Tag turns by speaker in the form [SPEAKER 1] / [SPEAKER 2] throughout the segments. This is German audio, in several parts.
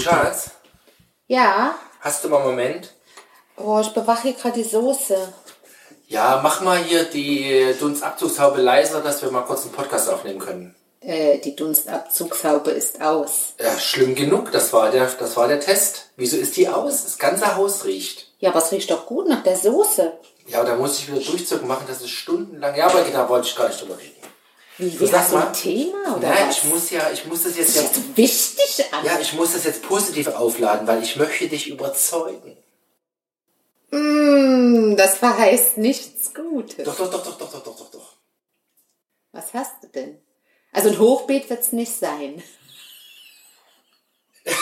[SPEAKER 1] Schatz,
[SPEAKER 2] Ja.
[SPEAKER 1] hast du mal einen Moment?
[SPEAKER 2] Oh, ich bewache hier gerade die Soße.
[SPEAKER 1] Ja, mach mal hier die Dunstabzugshaube leiser, dass wir mal kurz einen Podcast aufnehmen können.
[SPEAKER 2] Äh, die Dunstabzugshaube ist aus.
[SPEAKER 1] Ja, schlimm genug, das war der, das war der Test. Wieso ist die aus? Das ganze Haus riecht.
[SPEAKER 2] Ja, aber es riecht doch gut nach der Soße.
[SPEAKER 1] Ja, da muss ich wieder Durchzug machen, das ist stundenlang. Ja, aber da wollte ich gar nicht drüber reden.
[SPEAKER 2] Wie, wie hast du
[SPEAKER 1] mal,
[SPEAKER 2] ein Thema? Oder
[SPEAKER 1] nein,
[SPEAKER 2] was?
[SPEAKER 1] ich muss ja, ich muss das jetzt.
[SPEAKER 2] Das ist jetzt wichtig, aber.
[SPEAKER 1] Ja, ich muss das jetzt positiv aufladen, weil ich möchte dich überzeugen.
[SPEAKER 2] Mm, das verheißt nichts Gutes.
[SPEAKER 1] Doch, doch, doch, doch, doch, doch, doch, doch.
[SPEAKER 2] Was hast du denn? Also ein Hochbeet wird es nicht sein.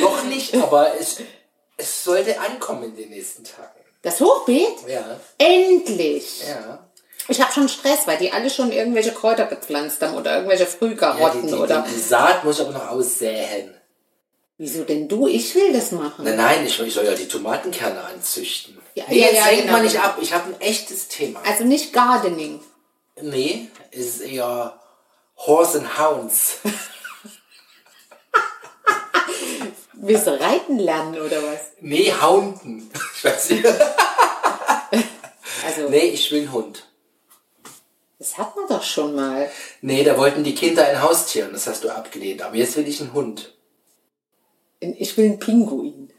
[SPEAKER 1] Noch nicht, aber es, es sollte ankommen in den nächsten Tagen.
[SPEAKER 2] Das Hochbeet?
[SPEAKER 1] Ja.
[SPEAKER 2] Endlich!
[SPEAKER 1] Ja.
[SPEAKER 2] Ich habe schon Stress, weil die alle schon irgendwelche Kräuter gepflanzt haben oder irgendwelche
[SPEAKER 1] Ja, die,
[SPEAKER 2] Frühkarotten
[SPEAKER 1] die,
[SPEAKER 2] oder.
[SPEAKER 1] die, die Saat muss ich aber noch aussäen.
[SPEAKER 2] Wieso denn du? Ich will das machen.
[SPEAKER 1] Nein, nein, ich, ich soll ja die Tomatenkerne anzüchten.
[SPEAKER 2] Ja,
[SPEAKER 1] nee,
[SPEAKER 2] ja,
[SPEAKER 1] jetzt
[SPEAKER 2] ja,
[SPEAKER 1] lenkt
[SPEAKER 2] genau.
[SPEAKER 1] mal nicht ab. Ich habe ein echtes Thema.
[SPEAKER 2] Also nicht Gardening.
[SPEAKER 1] Nee, es ist eher Horse and Hounds.
[SPEAKER 2] Willst du reiten lernen oder was?
[SPEAKER 1] Nee, Hounden. Ich weiß nicht.
[SPEAKER 2] Also,
[SPEAKER 1] Nee, ich will einen Hund.
[SPEAKER 2] Das hat man doch schon mal.
[SPEAKER 1] Nee, da wollten die Kinder ein Haustier und das hast du abgelehnt. Aber jetzt will ich einen Hund.
[SPEAKER 2] Ich will einen Pinguin.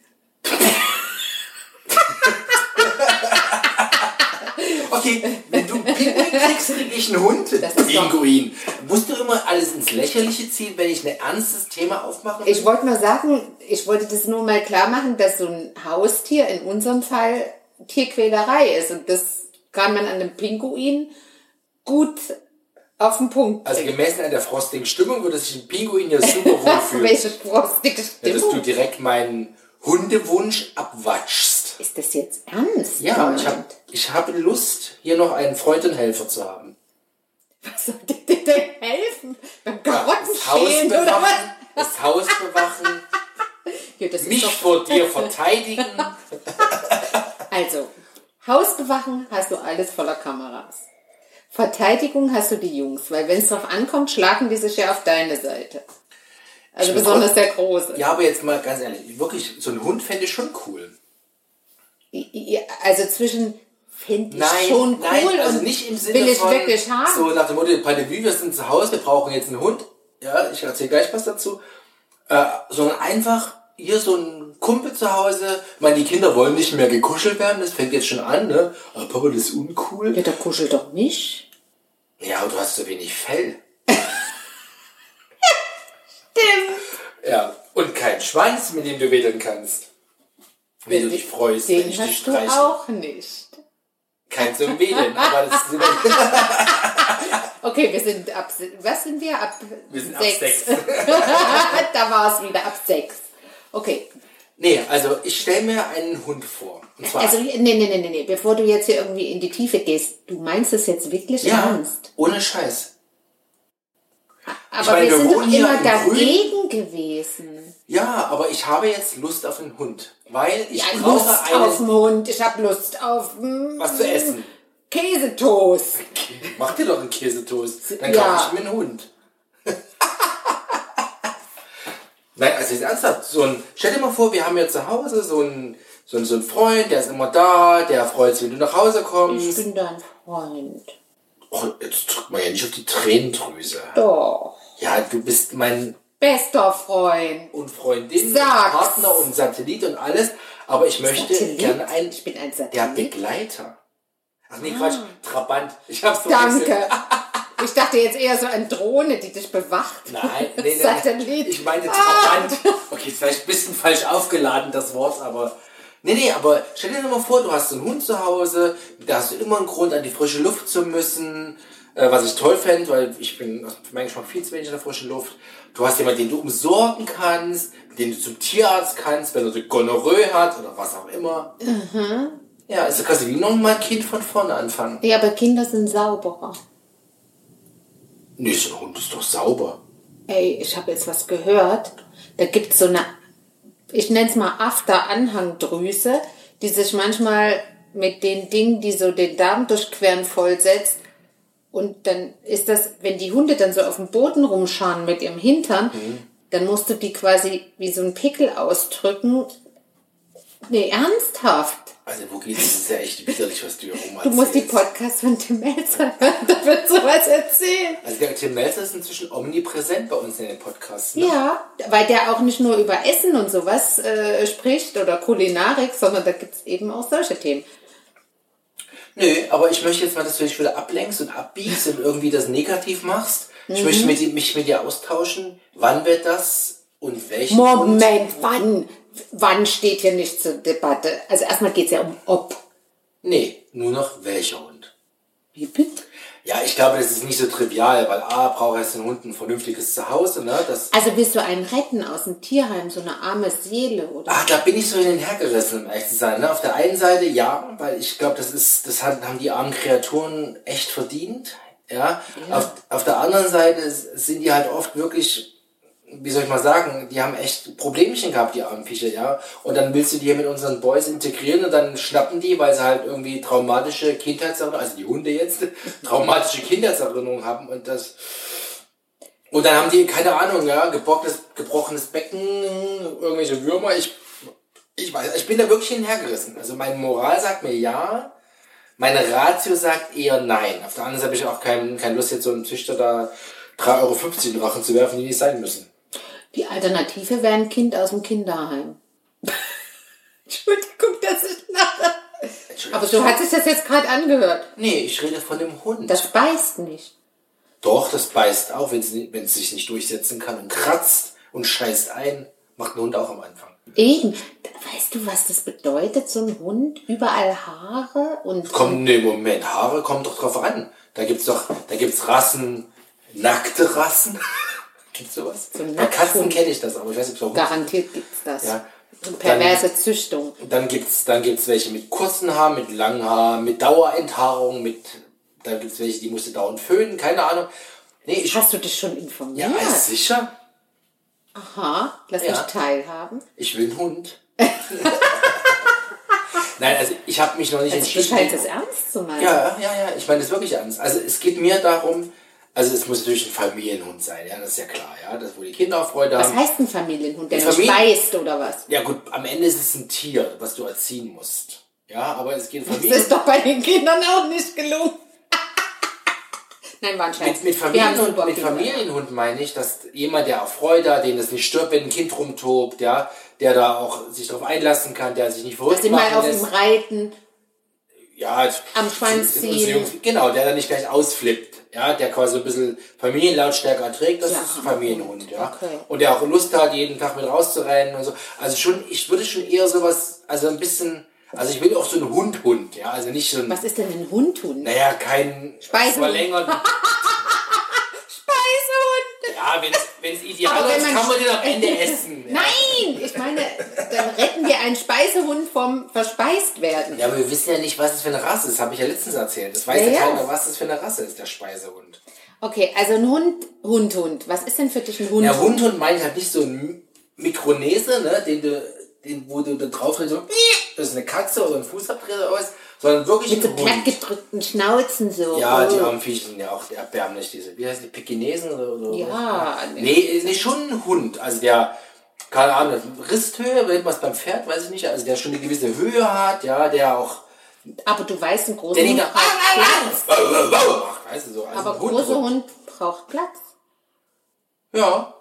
[SPEAKER 1] Okay, wenn du einen Pinguin kriegst, krieg ich einen Hund.
[SPEAKER 2] Das
[SPEAKER 1] Pinguin. Musst du immer alles ins Lächerliche ziehen, wenn ich ein ernstes Thema aufmache?
[SPEAKER 2] Ich wollte nur sagen, ich wollte das nur mal klar machen, dass so ein Haustier in unserem Fall Tierquälerei ist. Und das kann man an einem Pinguin gut auf den Punkt
[SPEAKER 1] also gemessen an der frostigen Stimmung würde sich ein Pinguin hier super wohl fühlen.
[SPEAKER 2] Welche frostige
[SPEAKER 1] Ja, dass du
[SPEAKER 2] Stimmung.
[SPEAKER 1] direkt meinen Hundewunsch abwatschst.
[SPEAKER 2] Ist das jetzt ernst?
[SPEAKER 1] Ja, ich habe ich hab Lust, hier noch einen Freund und Helfer zu haben.
[SPEAKER 2] Was soll dir denn helfen? Beim
[SPEAKER 1] Das Haus
[SPEAKER 2] Karottenschälen oder was?
[SPEAKER 1] bewachen, das Haus bewachen,
[SPEAKER 2] Ja, das
[SPEAKER 1] mich vor dir verteidigen.
[SPEAKER 2] also, Haus bewachen hast du alles voller Kameras. Verteidigung hast du die Jungs, weil wenn es drauf ankommt, schlagen die sich ja auf deine Seite. Also
[SPEAKER 1] Ich
[SPEAKER 2] besonders der Große.
[SPEAKER 1] Ja, aber jetzt mal ganz ehrlich, wirklich, so ein Hund fände ich schon cool.
[SPEAKER 2] Ja, Also zwischen finde ich
[SPEAKER 1] Nein,
[SPEAKER 2] schon cool
[SPEAKER 1] nein, also
[SPEAKER 2] und
[SPEAKER 1] nicht im Sinne
[SPEAKER 2] will ich
[SPEAKER 1] von
[SPEAKER 2] wirklich haben.
[SPEAKER 1] so nach dem Motto, Pandemie, wir sind zu Hause, wir brauchen jetzt einen Hund. Ja, ich erzähle gleich was dazu. Äh, sondern einfach hier so ein Kumpel zu Hause. Ich meine, die Kinder wollen nicht mehr gekuschelt werden, das fängt jetzt schon an, ne? Aber Papa, das ist uncool.
[SPEAKER 2] Ja, der kuschelt doch nicht.
[SPEAKER 1] Ja, aber du hast so wenig Fell.
[SPEAKER 2] Stimmt.
[SPEAKER 1] Ja, und kein Schwanz, mit dem du wedeln kannst. Wenn du dich freust, wenn
[SPEAKER 2] Den
[SPEAKER 1] ich dich
[SPEAKER 2] hast du
[SPEAKER 1] streiche.
[SPEAKER 2] auch nicht.
[SPEAKER 1] Kein zum Wedeln, aber das ist
[SPEAKER 2] Okay, wir sind ab, was sind wir? Ab
[SPEAKER 1] Wir sind ab
[SPEAKER 2] sechs.
[SPEAKER 1] sechs.
[SPEAKER 2] da war es wieder, ab sechs. Okay,
[SPEAKER 1] Nee, also ich stelle mir einen Hund vor. Und zwar
[SPEAKER 2] also nee, nee, nee, nee, nee, bevor du jetzt hier irgendwie in die Tiefe gehst, du meinst es jetzt wirklich
[SPEAKER 1] ja,
[SPEAKER 2] ernst?
[SPEAKER 1] ohne Scheiß.
[SPEAKER 2] Aber
[SPEAKER 1] meine,
[SPEAKER 2] wir
[SPEAKER 1] wir
[SPEAKER 2] sind doch immer
[SPEAKER 1] im
[SPEAKER 2] dagegen gewesen.
[SPEAKER 1] Ja, aber ich habe jetzt Lust auf einen Hund, weil ich
[SPEAKER 2] Ja,
[SPEAKER 1] brauche
[SPEAKER 2] Lust auf
[SPEAKER 1] einen,
[SPEAKER 2] den Hund, ich habe Lust auf mm,
[SPEAKER 1] was zu essen.
[SPEAKER 2] Käsetoast.
[SPEAKER 1] Mach dir doch einen Käsetoast, dann
[SPEAKER 2] Ja.
[SPEAKER 1] kaufe ich mir einen Hund. Nein, also jetzt ernsthaft, so ein, stell dir mal vor, wir haben ja zu Hause so einen, so einen, so einen Freund, der ist immer da, der freut sich, wenn du nach Hause
[SPEAKER 2] Ich
[SPEAKER 1] kommst.
[SPEAKER 2] bin dein Freund.
[SPEAKER 1] Och, jetzt drückt man ja nicht auf die Tränendrüse.
[SPEAKER 2] Doch.
[SPEAKER 1] Ja, du bist mein
[SPEAKER 2] Bester Freund.
[SPEAKER 1] und Freundin,
[SPEAKER 2] Sag's.
[SPEAKER 1] Partner und Satellit und alles, aber ich möchte
[SPEAKER 2] Satellit?
[SPEAKER 1] gerne einen,
[SPEAKER 2] Ich bin ein
[SPEAKER 1] der
[SPEAKER 2] Satellit.
[SPEAKER 1] Begleiter. Ach nee, Quatsch, Trabant. Ich hab's verwechselt.
[SPEAKER 2] Danke. Ich dachte jetzt eher so an Drohne, die dich bewacht.
[SPEAKER 1] Nein, nee, nee,
[SPEAKER 2] Satellit.
[SPEAKER 1] Ich meine Trabant. Okay, ist vielleicht ein bisschen falsch aufgeladen, das Wort, aber. Nee, nee, aber stell dir doch mal vor, du hast einen Hund zu Hause, da hast du immer einen Grund, an die frische Luft zu müssen, äh, was ich toll fände, weil ich bin für meinen Geschmack viel zu wenig in der frischen Luft. Du hast jemanden, den du umsorgen kannst, den du zum Tierarzt kannst, wenn er so Gonorrhoe hat oder was auch immer.
[SPEAKER 2] Mhm.
[SPEAKER 1] Ja, ist quasi wie nochmal Kind von vorne anfangen.
[SPEAKER 2] Ja, aber Kinder sind sauberer.
[SPEAKER 1] Nee, so ein Hund ist doch sauber.
[SPEAKER 2] Ey, ich habe jetzt was gehört. Da gibt es so eine, ich nenne es mal After-Anhangdrüse, die sich manchmal mit den Dingen, die so den Darm durchqueren, vollsetzt. Und dann ist das, wenn die Hunde dann so auf dem Boden rumscharen mit ihrem Hintern,
[SPEAKER 1] Mhm.
[SPEAKER 2] dann musst du die quasi wie so ein Pickel ausdrücken. Nee, ernsthaft.
[SPEAKER 1] Also, wo geht das? Ist ja echt widerlich, was du hier rum
[SPEAKER 2] Du musst die. Podcasts von Tim Melzer hören, da wird sowas erzählen.
[SPEAKER 1] Also, der Tim Melzer ist inzwischen omnipräsent bei uns in den Podcasts. Ne?
[SPEAKER 2] Ja, weil der auch nicht nur über Essen und sowas äh, spricht oder Kulinarik, sondern da gibt's eben auch solche Themen.
[SPEAKER 1] Nö, aber ich möchte jetzt mal, dass du dich wieder ablenkst und abbiegst und irgendwie das negativ machst.
[SPEAKER 2] Mhm.
[SPEAKER 1] Ich möchte mit, mich mit dir austauschen. Wann wird das und welchen?
[SPEAKER 2] Moment, wann? Wann steht hier nicht zur Debatte? Also erstmal geht's ja um ob.
[SPEAKER 1] Nee, nur noch welcher Hund.
[SPEAKER 2] Wie bitte?
[SPEAKER 1] Ja, ich glaube, das ist nicht so trivial, weil A, braucht erst ein Hund ein vernünftiges Zuhause, ne? Das,
[SPEAKER 2] Also willst du einen retten aus dem Tierheim, so eine arme Seele, oder?
[SPEAKER 1] ah, da bin ich so in den hergerissen, um ehrlich zu sein. Ne? Auf der einen Seite ja, weil ich glaube, das ist, das haben die armen Kreaturen echt verdient. Ja. Auf, auf der anderen Seite sind die halt oft wirklich, wie soll ich mal sagen, die haben echt Problemchen gehabt, die armen Viecher, ja. Und dann willst du die hier mit unseren Boys integrieren und dann schnappen die, weil sie halt irgendwie traumatische Kindheitserinnerungen, also die Hunde jetzt, traumatische Kindheitserinnerungen haben und das, und dann haben die, keine Ahnung, ja, gebrochenes, gebrochenes Becken, irgendwelche Würmer. Ich, ich weiß, ich bin da wirklich hinhergerissen. Also meine Moral sagt mir ja, meine Ratio sagt eher nein. Auf der anderen Seite habe ich auch kein, keine Lust, jetzt so einem Züchter da 3,50 Euro in den Rachen zu werfen, die nicht sein müssen.
[SPEAKER 2] Die Alternative wäre ein Kind aus dem Kinderheim. Entschuldigung, dass ich lache. Aber so hat sich das jetzt gerade angehört.
[SPEAKER 1] Nee, ich rede von dem Hund.
[SPEAKER 2] Das beißt nicht.
[SPEAKER 1] Doch, das beißt auch, wenn es nicht- wenn es sich nicht durchsetzen kann und kratzt und scheißt ein. Macht ein Hund auch am Anfang.
[SPEAKER 2] Eben. Weißt du, was das bedeutet, so ein Hund? Überall Haare und...
[SPEAKER 1] Komm, nee, Moment, Haare kommen doch drauf an. Da gibt's doch, da gibt's Rassen, nackte Rassen. Gibt's sowas?
[SPEAKER 2] So
[SPEAKER 1] Bei Katzen kenne ich das, aber ich weiß nicht, ob es
[SPEAKER 2] Garantiert gibt's das.
[SPEAKER 1] Ja.
[SPEAKER 2] Perverse Züchtung.
[SPEAKER 1] Dann gibt's, dann gibt's welche mit kurzen Haaren, mit langen Haaren, mit Dauerenthaarung, mit, dann gibt's welche, die musst du dauernd föhnen, keine Ahnung. Nee, ich,
[SPEAKER 2] Hast du dich schon
[SPEAKER 1] ja,
[SPEAKER 2] informiert?
[SPEAKER 1] ist sicher.
[SPEAKER 2] Aha, lass
[SPEAKER 1] Ja.
[SPEAKER 2] mich teilhaben.
[SPEAKER 1] Ich will einen Hund. Nein, also ich habe mich noch nicht
[SPEAKER 2] Also du
[SPEAKER 1] entschieden.
[SPEAKER 2] scheinst es ernst zu meinen.
[SPEAKER 1] Ja, ja, ja, ich meine das wirklich ernst. Also es geht mir darum, also es muss natürlich ein Familienhund sein, ja, das ist ja klar, ja, das wo die Kinder auch Freude
[SPEAKER 2] Was
[SPEAKER 1] haben.
[SPEAKER 2] heißt ein Familienhund, der
[SPEAKER 1] Familien-
[SPEAKER 2] beißt oder was?
[SPEAKER 1] Ja gut, am Ende ist es ein Tier, was du erziehen musst. Ja, aber es geht um
[SPEAKER 2] Das
[SPEAKER 1] Familien.
[SPEAKER 2] ist doch bei den Kindern auch nicht gelungen. Nein, war ein Scheiß.
[SPEAKER 1] Mit, mit,
[SPEAKER 2] super
[SPEAKER 1] mit. Familienhund meine ich, dass jemand, der auch Freude hat, den es nicht stört, wenn ein Kind rumtobt, ja, der da auch sich darauf einlassen kann, der sich nicht verrückt
[SPEAKER 2] Dass sie mal
[SPEAKER 1] machen
[SPEAKER 2] auf ihm
[SPEAKER 1] lässt.
[SPEAKER 2] reiten.
[SPEAKER 1] Ja,
[SPEAKER 2] am ziehen.
[SPEAKER 1] Jungs, genau, der dann nicht gleich ausflippt, ja, der quasi ein bisschen Familienlautstärke erträgt, das
[SPEAKER 2] Ja,
[SPEAKER 1] ist ein Familienhund, ja.
[SPEAKER 2] okay.
[SPEAKER 1] Und der auch Lust hat, jeden Tag mit rauszurennen und so. Also schon, ich würde schon eher sowas, also ein bisschen, also ich will auch so einen Hund-Hund, ja, also nicht so ein,
[SPEAKER 2] Was ist denn ein Hundhund?
[SPEAKER 1] naja, kein
[SPEAKER 2] Speisehund.
[SPEAKER 1] verlängerten,
[SPEAKER 2] Speisehund!
[SPEAKER 1] ja, wenn es ideal
[SPEAKER 2] Aber wenn
[SPEAKER 1] ist,
[SPEAKER 2] man-
[SPEAKER 1] kann man den am Ende essen. Ja.
[SPEAKER 2] Nein! Ich meine, dann retten wir einen Speisehund vom verspeist werden.
[SPEAKER 1] Ja, aber wir wissen ja nicht, was es für eine Rasse ist. Das habe ich ja letztens erzählt. Das weiß
[SPEAKER 2] Ja,
[SPEAKER 1] ja, keiner, was das für eine Rasse ist, der Speisehund.
[SPEAKER 2] Okay, also ein Hund, Hund, Hund. Was ist denn für dich ein Hund?
[SPEAKER 1] Ja, Hundhund meine ich halt nicht so ein Mikronese, ne, den du, den, wo du da drauf redest, so, das ist eine Katze oder ein Fußabdruck oder was, sondern wirklich
[SPEAKER 2] Mit so
[SPEAKER 1] Hund.
[SPEAKER 2] plattgedrückten Schnauzen so.
[SPEAKER 1] Ja, die armen Viecher sind ja auch erbärmlich, diese, wie heißen die, Pekinesen oder, oder
[SPEAKER 2] Ja, nee.
[SPEAKER 1] Nee, nee, schon ein Hund, also der, keine Ahnung, Risthöhe, wenn was beim Pferd, weiß ich nicht, also der schon eine gewisse Höhe hat, ja, der auch,
[SPEAKER 2] Aber du weißt, ein großer Hund braucht Platz.
[SPEAKER 1] macht, weißt du, so, also
[SPEAKER 2] Aber
[SPEAKER 1] ein Hund,
[SPEAKER 2] großer Hund braucht Platz.
[SPEAKER 1] Ja,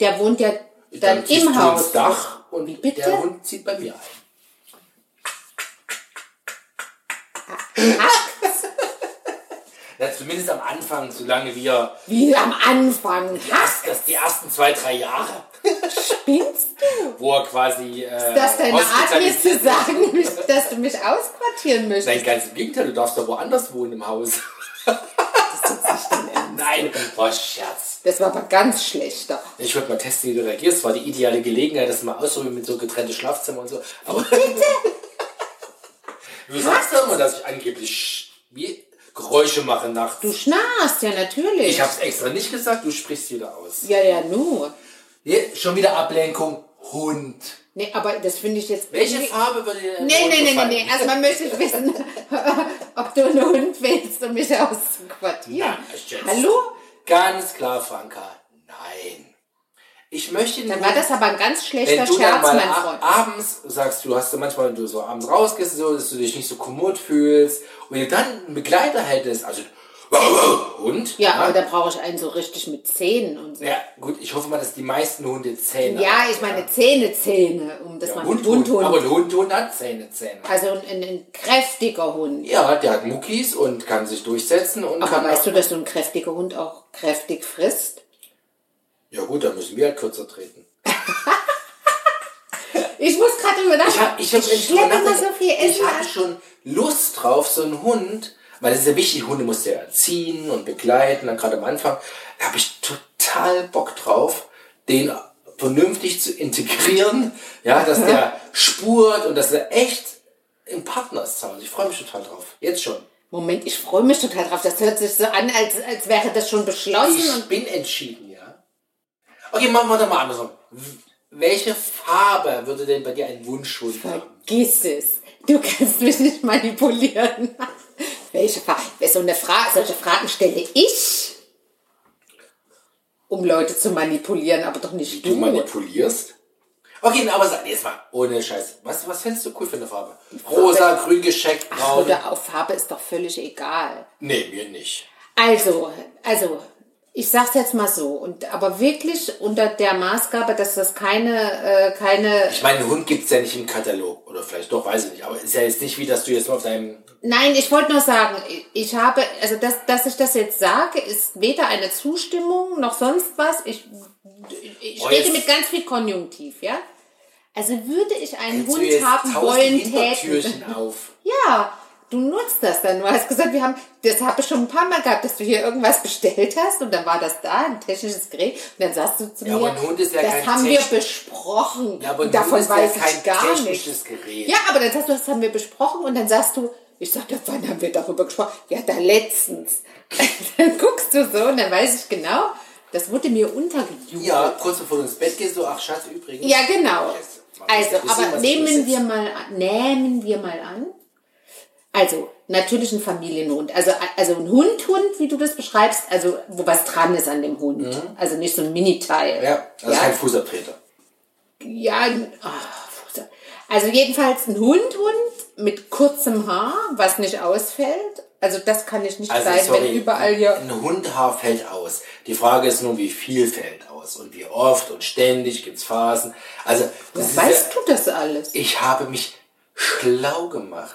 [SPEAKER 2] Der wohnt ja dann,
[SPEAKER 1] ziehst
[SPEAKER 2] im Haus.
[SPEAKER 1] Dach und
[SPEAKER 2] Wie bitte?
[SPEAKER 1] der Hund zieht bei mir ein. Ja, zumindest am Anfang, solange wir
[SPEAKER 2] Wie am Anfang.
[SPEAKER 1] das, das die ersten zwei, drei Jahre,
[SPEAKER 2] Spinnst du?
[SPEAKER 1] wo er quasi äh,
[SPEAKER 2] Das ist deine Art, mir zu sagen, mich- dass du mich ausquartieren möchtest.
[SPEAKER 1] Nein, ganz im Gegenteil, du darfst doch woanders wohnen im Haus. Nein, war Scherz.
[SPEAKER 2] Das war aber ganz schlechter.
[SPEAKER 1] Ich würde mal testen, wie du reagierst. War die ideale Gelegenheit, das mal auszuprobieren mit so getrennte Schlafzimmer und so. Aber du sagst doch immer, dass ich angeblich wie Geräusche mache nachts.
[SPEAKER 2] Du schnarchst, ja natürlich.
[SPEAKER 1] Ich hab's extra nicht gesagt, du sprichst wieder aus.
[SPEAKER 2] ja, ja, nur.
[SPEAKER 1] Hier, schon wieder Ablenkung. Hund.
[SPEAKER 2] Nee, aber das finde ich jetzt...
[SPEAKER 1] Welche Farbe würde dir
[SPEAKER 2] Nee, nee, nee, nee,
[SPEAKER 1] gefallen?
[SPEAKER 2] nee. Erstmal möchte ich wissen, ob du einen Hund willst, um mich auszuprobieren. quartieren.
[SPEAKER 1] Na, Schätz.
[SPEAKER 2] Hallo?
[SPEAKER 1] Ganz klar, Franka, nein. Ich möchte
[SPEAKER 2] Dann war das aber ein ganz schlechter
[SPEAKER 1] du dann
[SPEAKER 2] Scherz,
[SPEAKER 1] mal
[SPEAKER 2] mein Freund.
[SPEAKER 1] abends sagst, du hast du manchmal, wenn du so abends rausgehst, so, dass du dich nicht so kommod fühlst, und wenn du dann einen Begleiter hättest, also Hund,
[SPEAKER 2] Ja, aber da brauche ich einen so richtig mit Zähnen und so.
[SPEAKER 1] ja, gut, ich hoffe mal, dass die meisten Hunde Zähne
[SPEAKER 2] Ja,
[SPEAKER 1] haben.
[SPEAKER 2] ich meine Zähne, Zähne, um das
[SPEAKER 1] ja,
[SPEAKER 2] mal
[SPEAKER 1] Hund, Hund,
[SPEAKER 2] Hund,
[SPEAKER 1] aber ein Hund, Hund hat Zähne, Zähne.
[SPEAKER 2] Also ein, ein, ein kräftiger Hund.
[SPEAKER 1] Ja, der hat Muckis und kann sich durchsetzen und
[SPEAKER 2] Aber
[SPEAKER 1] kann
[SPEAKER 2] weißt du, dass so ein kräftiger Hund auch kräftig frisst?
[SPEAKER 1] Ja gut, dann müssen wir halt kürzer treten.
[SPEAKER 2] Ich muss gerade drüber
[SPEAKER 1] Ich habe ich hab,
[SPEAKER 2] ich so viel
[SPEAKER 1] ich
[SPEAKER 2] Essen
[SPEAKER 1] habe
[SPEAKER 2] an.
[SPEAKER 1] schon Lust drauf, so einen Hund, weil das ist ja wichtig, Hunde musst du ja erziehen und begleiten, dann gerade am Anfang, habe ich total Bock drauf, den vernünftig zu integrieren, ja, dass der spurt und dass er echt ein Partner ist. Ich freue mich total drauf. Jetzt schon.
[SPEAKER 2] Moment, ich freue mich total drauf. Das hört sich so an, als, als wäre das schon beschlossen.
[SPEAKER 1] Ich
[SPEAKER 2] Und
[SPEAKER 1] bin entschieden, ja. Okay, machen wir doch mal andersrum. Welche Farbe würde denn bei dir ein Wunschhund haben?
[SPEAKER 2] vergiss es. Du kannst mich nicht manipulieren. Welche Frage? So eine Frage, solche Fragen stelle ich, um Leute zu manipulieren, aber doch nicht
[SPEAKER 1] Du
[SPEAKER 2] du.
[SPEAKER 1] manipulierst? Okay, aber sag jetzt mal, ohne Scheiß. Was, was fändest du cool für eine Farbe? Rosa, grün gescheckt, braun?
[SPEAKER 2] Oder auf Farbe ist doch völlig egal.
[SPEAKER 1] Nee, mir nicht.
[SPEAKER 2] Also, also, ich sag's jetzt mal so, und aber wirklich unter der Maßgabe, dass das keine, äh, keine.
[SPEAKER 1] Ich meine, einen Hund gibt's ja nicht im Katalog. Oder vielleicht doch, weiß ich nicht. Aber ist ja jetzt nicht wie, dass du jetzt mal auf deinem...
[SPEAKER 2] Nein, ich wollte nur sagen, ich habe, also dass, dass ich das jetzt sage, ist weder eine Zustimmung noch sonst was. Ich, ich
[SPEAKER 1] Oh,
[SPEAKER 2] rede mit ganz viel Konjunktiv, ja. Also würde ich einen Hund haben wollen, täten.
[SPEAKER 1] auf.
[SPEAKER 2] Ja, du nutzt das dann. Du hast gesagt, wir haben, das habe ich schon ein paar Mal gehabt, dass du hier irgendwas bestellt hast und dann war das da, ein technisches Gerät. Und dann sagst du zu
[SPEAKER 1] Ja,
[SPEAKER 2] mir,
[SPEAKER 1] ja
[SPEAKER 2] das haben wir besprochen.
[SPEAKER 1] Ja, aber
[SPEAKER 2] und davon
[SPEAKER 1] ist ja
[SPEAKER 2] weiß
[SPEAKER 1] kein
[SPEAKER 2] ich gar nichts.
[SPEAKER 1] technisches Gerät.
[SPEAKER 2] Ja, aber dann sagst du, das haben wir besprochen und dann sagst du, ich sag, ja, wann haben wir darüber gesprochen? Ja, da letztens. dann guckst du so und dann weiß ich genau, das wurde mir untergejubelt.
[SPEAKER 1] Ja, kurz bevor du ins Bett gehst, so, ach Schatz, übrigens.
[SPEAKER 2] Ja, genau. Also, aber nehmen wir mal nehmen wir mal an. Also, natürlich ein Familienhund. Also, also ein Hund, Hund, wie du das beschreibst, also, wo was dran ist an dem Hund. Also nicht so ein Mini-Teil.
[SPEAKER 1] Mhm. Ja, also
[SPEAKER 2] ja?
[SPEAKER 1] kein Fußabtreter.
[SPEAKER 2] Ja, ah, Fuß- also jedenfalls ein Hund, Hund mit kurzem Haar, was nicht ausfällt. Also das kann ich nicht
[SPEAKER 1] Also,
[SPEAKER 2] sein,
[SPEAKER 1] sorry,
[SPEAKER 2] wenn überall hier.
[SPEAKER 1] Ein Hundhaar fällt aus. Die Frage ist nur, wie viel fällt aus und wie oft und ständig gibt's Phasen. Also, das
[SPEAKER 2] Weißt
[SPEAKER 1] ja,
[SPEAKER 2] du das alles?
[SPEAKER 1] ich habe mich schlau gemacht.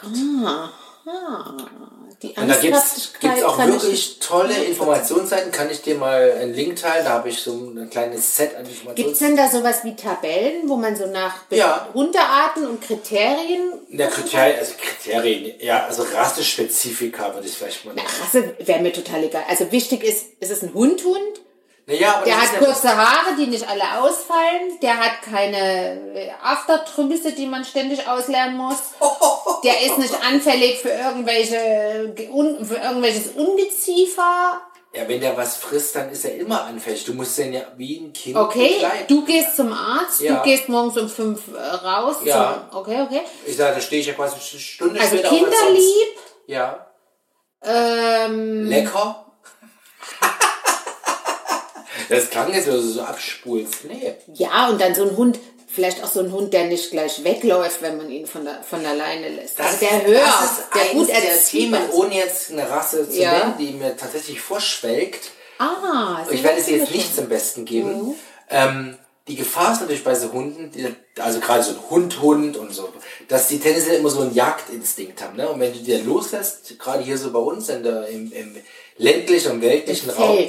[SPEAKER 2] Die
[SPEAKER 1] Und da
[SPEAKER 2] Ernsthaftigkeit
[SPEAKER 1] gibt's auch wirklich tolle Informationsseiten. Kann ich dir mal einen Link teilen? Da habe ich so ein kleines Set an
[SPEAKER 2] Gibt es
[SPEAKER 1] Informationen.
[SPEAKER 2] denn da sowas wie Tabellen, wo man so nach
[SPEAKER 1] Ja.
[SPEAKER 2] Hundearten und Kriterien.
[SPEAKER 1] Der Kriterien, also Kriterien, ja, also Rassespezifika würde ich vielleicht mal nennen.
[SPEAKER 2] Rasse wäre mir total egal. Also wichtig ist, ist es ein Hund, Hund?
[SPEAKER 1] Naja, aber
[SPEAKER 2] Der hat
[SPEAKER 1] ist ja-
[SPEAKER 2] kurze Haare, die nicht alle ausfallen. Der hat keine äh, Aftertrüsse, die man ständig auslernen muss. Der ist nicht anfällig für irgendwelche für irgendwelches Ungeziefer.
[SPEAKER 1] Ja, wenn der was frisst, dann ist er immer anfällig. Du musst den ja wie ein Kind
[SPEAKER 2] Okay,
[SPEAKER 1] begleiten.
[SPEAKER 2] du gehst zum Arzt,
[SPEAKER 1] Ja.
[SPEAKER 2] du gehst morgens um fünf äh, raus.
[SPEAKER 1] Ja.
[SPEAKER 2] Zum, okay, okay.
[SPEAKER 1] Ich sage, da stehe ich ja quasi eine Stunde
[SPEAKER 2] Also
[SPEAKER 1] später
[SPEAKER 2] kinderlieb.
[SPEAKER 1] Ja.
[SPEAKER 2] Ähm,
[SPEAKER 1] Lecker. das klang jetzt, wenn du so abspulst. Nee.
[SPEAKER 2] Ja, und dann so ein Hund, vielleicht auch so ein Hund, der nicht gleich wegläuft, wenn man ihn von der, von alleine lässt. also der hört,
[SPEAKER 1] das ist
[SPEAKER 2] der gut
[SPEAKER 1] der
[SPEAKER 2] ist.
[SPEAKER 1] ohne jetzt eine Rasse zu
[SPEAKER 2] Ja.
[SPEAKER 1] nennen, die mir tatsächlich vorschwelgt.
[SPEAKER 2] Ah,
[SPEAKER 1] Ich werde es dir jetzt nicht zum Besten geben.
[SPEAKER 2] Mhm.
[SPEAKER 1] Ähm, die Gefahr ist natürlich bei so Hunden, die, also gerade so ein Hund-Hund und so, dass die tendenziell immer so einen Jagdinstinkt haben. Ne? Und wenn du die dann loslässt, gerade hier so bei uns in der, im, im ländlichen und weltlichen Raum,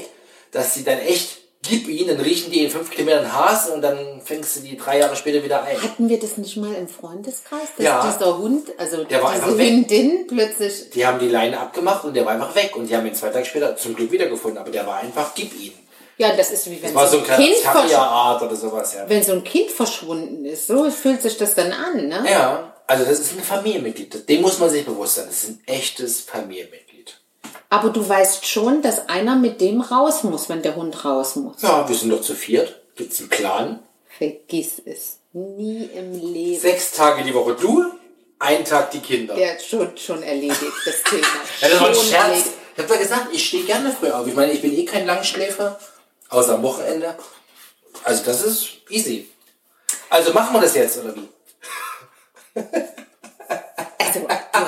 [SPEAKER 1] dass sie dann echt, gib ihnen, dann riechen die in fünf Kilometern Hasen und dann fängst du die drei Jahre später wieder ein.
[SPEAKER 2] Hatten wir das nicht mal im Freundeskreis, dass
[SPEAKER 1] Ja.
[SPEAKER 2] dieser Hund, also
[SPEAKER 1] Der war
[SPEAKER 2] diese. Hündin plötzlich,
[SPEAKER 1] Die haben die Leine abgemacht und der war einfach weg. Und die haben ihn zwei Tage später zum Glück wiedergefunden. Aber der war einfach, gib ihn.
[SPEAKER 2] ja, das ist wie wenn
[SPEAKER 1] Das so ein kleiner
[SPEAKER 2] Kind
[SPEAKER 1] Terrierart oder sowas, ja.
[SPEAKER 2] wenn so ein Kind verschwunden ist. So fühlt sich das dann an, ne?
[SPEAKER 1] Ja, also das ist ein Familienmitglied. Dem muss man sich bewusst sein. Das ist ein echtes Familienmitglied.
[SPEAKER 2] Aber du weißt schon, dass einer mit dem raus muss, wenn der Hund raus muss.
[SPEAKER 1] Ja, wir sind doch zu viert. Gibt's einen Plan?
[SPEAKER 2] Vergiss es. Nie im Leben.
[SPEAKER 1] Sechs Tage die Woche du, ein Tag die Kinder.
[SPEAKER 2] Ja, schon, schon erledigt, das Thema.
[SPEAKER 1] Ja, das war ein Scherz.
[SPEAKER 2] erledigt.
[SPEAKER 1] Ich habe da gesagt, ich stehe gerne früh auf. Ich meine, ich bin eh kein Langschläfer, außer am Wochenende. Also das ist easy. Also machen wir das jetzt, oder wie?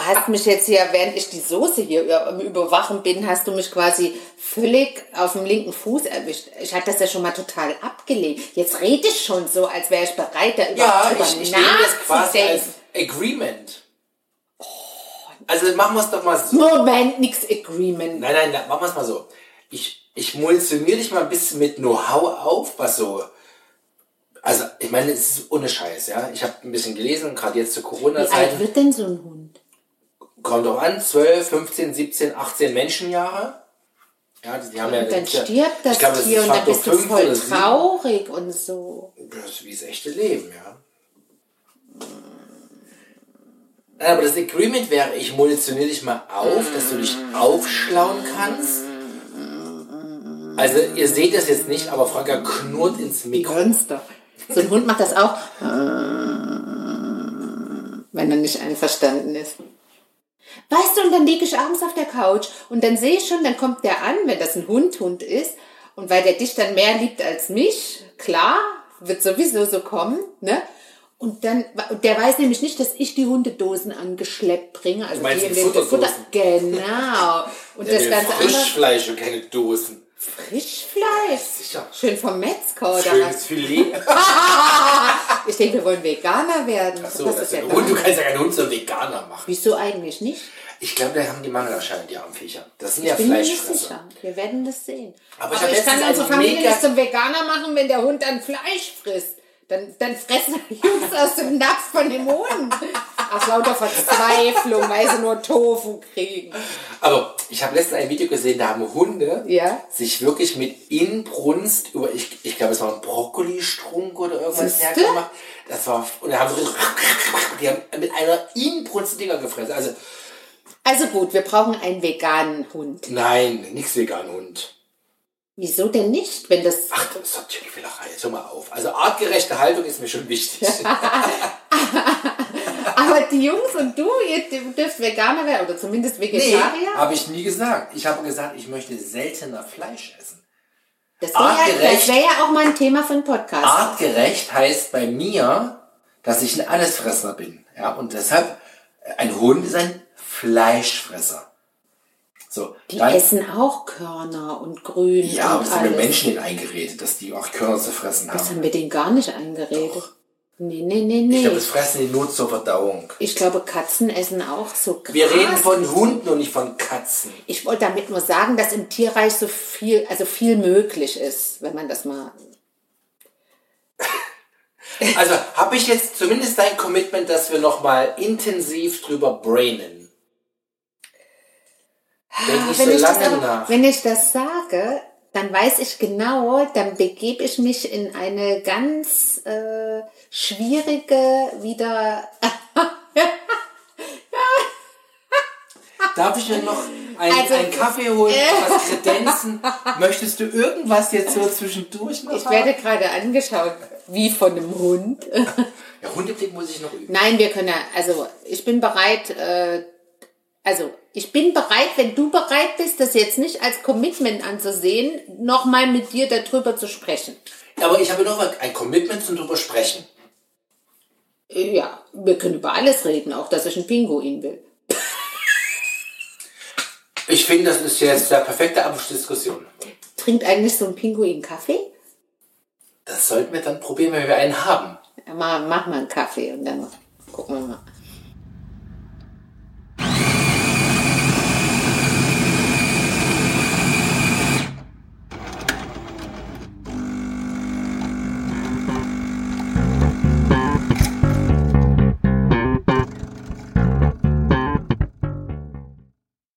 [SPEAKER 2] Du hast mich jetzt hier, während ich die Soße hier Überwachen bin, hast du mich quasi völlig auf dem linken Fuß erwischt. Ich hatte das ja schon mal total abgelehnt. Jetzt rede ich schon so, als wäre ich bereit, da
[SPEAKER 1] Ja,
[SPEAKER 2] überhaupt
[SPEAKER 1] ich, ich nehme das quasi als
[SPEAKER 2] nachzudenken.
[SPEAKER 1] Agreement. Also machen wir es doch mal so.
[SPEAKER 2] Moment, nix Agreement.
[SPEAKER 1] Nein, nein, machen wir es mal so. Ich, ich munitioniere dich mal ein bisschen mit Know-how auf, was so. Also, ich meine, es ist ohne Scheiß, ja. Ich habe ein bisschen gelesen, gerade jetzt zur
[SPEAKER 2] Wie alt
[SPEAKER 1] Corona-Zeit.
[SPEAKER 2] wird denn so ein Hund?
[SPEAKER 1] Kommt doch an, 12, 15, 17, 18 Menschenjahre. Ja, die, die haben ja.
[SPEAKER 2] Und dann
[SPEAKER 1] ja-
[SPEAKER 2] stirbt das
[SPEAKER 1] glaube,
[SPEAKER 2] Tier und
[SPEAKER 1] ist
[SPEAKER 2] dann bist du voll traurig und so.
[SPEAKER 1] Das ist wie das echte Leben, ja. Nein, aber das Agreement wäre, ich munitioniere dich mal auf, dass du dich aufschlauen kannst. Also, ihr seht das jetzt nicht, aber Franka knurrt ins Mikro.
[SPEAKER 2] doch. So ein Hund macht das auch. Wenn er nicht einverstanden ist. Weißt du, und dann liege ich abends auf der Couch und dann sehe ich schon, dann kommt der an, wenn das ein Hund-Hund ist. Und weil der dich dann mehr liebt als mich, klar, wird sowieso so kommen, ne? Und dann, der weiß nämlich nicht, dass ich die Hundedosen angeschleppt bringe. Also
[SPEAKER 1] meinst
[SPEAKER 2] die
[SPEAKER 1] die
[SPEAKER 2] in den
[SPEAKER 1] Futterdosen?
[SPEAKER 2] Genau. Und das
[SPEAKER 1] Ja,
[SPEAKER 2] ganze andere.
[SPEAKER 1] Frischfleisch und keine Dosen.
[SPEAKER 2] Frischfleisch.
[SPEAKER 1] Sicher.
[SPEAKER 2] Schön vom Metzger. oder was?
[SPEAKER 1] Schönes Filet.
[SPEAKER 2] Ich denke, wir wollen Veganer werden.
[SPEAKER 1] Achso,
[SPEAKER 2] Das
[SPEAKER 1] das
[SPEAKER 2] ist ja
[SPEAKER 1] Hund. Du kannst ja keinen Hund so Veganer machen.
[SPEAKER 2] Wieso eigentlich nicht?
[SPEAKER 1] Ich glaube, da haben die Mangelerscheinung, die armen Viecher. Das sind ja
[SPEAKER 2] Bin mir nicht sicher. Wir werden das sehen.
[SPEAKER 1] Aber
[SPEAKER 2] Aber
[SPEAKER 1] ich
[SPEAKER 2] ich, kann unsere Familie nicht zum Veganer machen, wenn der Hund dann Fleisch frisst. Dann, dann fressen die Jungs aus dem Napf von dem Hund. Aus lauter Verzweiflung, weil sie nur Tofu kriegen.
[SPEAKER 1] Aber ich habe letztens ein Video gesehen, da haben Hunde
[SPEAKER 2] Ja.
[SPEAKER 1] sich wirklich mit Inbrunst über, ich, ich glaube, es war ein Brokkolistrunk oder irgendwas hergemacht. Das war, und da haben sie, die haben mit einer Inbrunst Dinger gefressen. Also,
[SPEAKER 2] Also gut, wir brauchen einen veganen Hund.
[SPEAKER 1] nein, nix vegan Hund.
[SPEAKER 2] Wieso denn nicht, wenn das...
[SPEAKER 1] Ach, das ist doch Tierquälerei. Jetzt hör mal auf. Also, artgerechte Haltung ist mir schon wichtig.
[SPEAKER 2] Aber die Jungs und du, ihr dürft Veganer werden oder zumindest Vegetarier.
[SPEAKER 1] habe ich nie gesagt. Ich habe gesagt, ich möchte seltener Fleisch essen.
[SPEAKER 2] Das wäre ja, wär ja auch mal ein Thema für einen Podcast.
[SPEAKER 1] Artgerecht heißt bei mir, dass ich ein Allesfresser bin. Ja, und deshalb, ein Hund ist ein Fleischfresser. So,
[SPEAKER 2] Die
[SPEAKER 1] dann,
[SPEAKER 2] essen auch Körner und Grün
[SPEAKER 1] ja, aber
[SPEAKER 2] und
[SPEAKER 1] das haben wir. Menschen denen eingeredet, dass die auch Körner zu fressen
[SPEAKER 2] Das
[SPEAKER 1] haben.
[SPEAKER 2] haben wir denen gar nicht eingeredet. Nee, nee, nee,
[SPEAKER 1] Ich
[SPEAKER 2] nee.
[SPEAKER 1] glaube, das fressen die nur zur Verdauung.
[SPEAKER 2] Ich glaube, Katzen essen auch so Gras.
[SPEAKER 1] Wir reden von Hunden und nicht von Katzen.
[SPEAKER 2] Ich wollte damit nur sagen, dass im Tierreich so viel, also viel möglich ist, wenn man das mal.
[SPEAKER 1] Also habe ich jetzt zumindest dein Commitment, dass wir nochmal intensiv drüber brainen. Denk nicht so
[SPEAKER 2] Wenn ich, das
[SPEAKER 1] lange
[SPEAKER 2] aber,
[SPEAKER 1] nach.
[SPEAKER 2] wenn ich das sage, dann weiß ich genau, dann begebe ich mich in eine ganz äh, schwierige, wieder
[SPEAKER 1] Darf ich mir noch einen,
[SPEAKER 2] Also-
[SPEAKER 1] einen Kaffee holen, was kredenzen? Möchtest du irgendwas jetzt so zwischendurch noch
[SPEAKER 2] Ich werde gerade angeschaut, wie von einem Hund.
[SPEAKER 1] Ja, Hundeblick muss ich noch üben.
[SPEAKER 2] Nein, wir können ja, also ich bin bereit, äh, also ich bin bereit, wenn du bereit bist, das jetzt nicht als Commitment anzusehen, nochmal mit dir darüber zu sprechen.
[SPEAKER 1] Aber ich habe noch ein Commitment zum drüber sprechen.
[SPEAKER 2] Äh, Ja, wir können über alles reden, auch dass ich einen Pinguin will.
[SPEAKER 1] Ich finde, das ist jetzt der perfekte Abschlussdiskussion.
[SPEAKER 2] Trinkt eigentlich so ein Pinguin Kaffee?
[SPEAKER 1] Das sollten wir dann probieren, wenn wir einen haben.
[SPEAKER 2] Mach, mach mal einen Kaffee und dann gucken wir mal.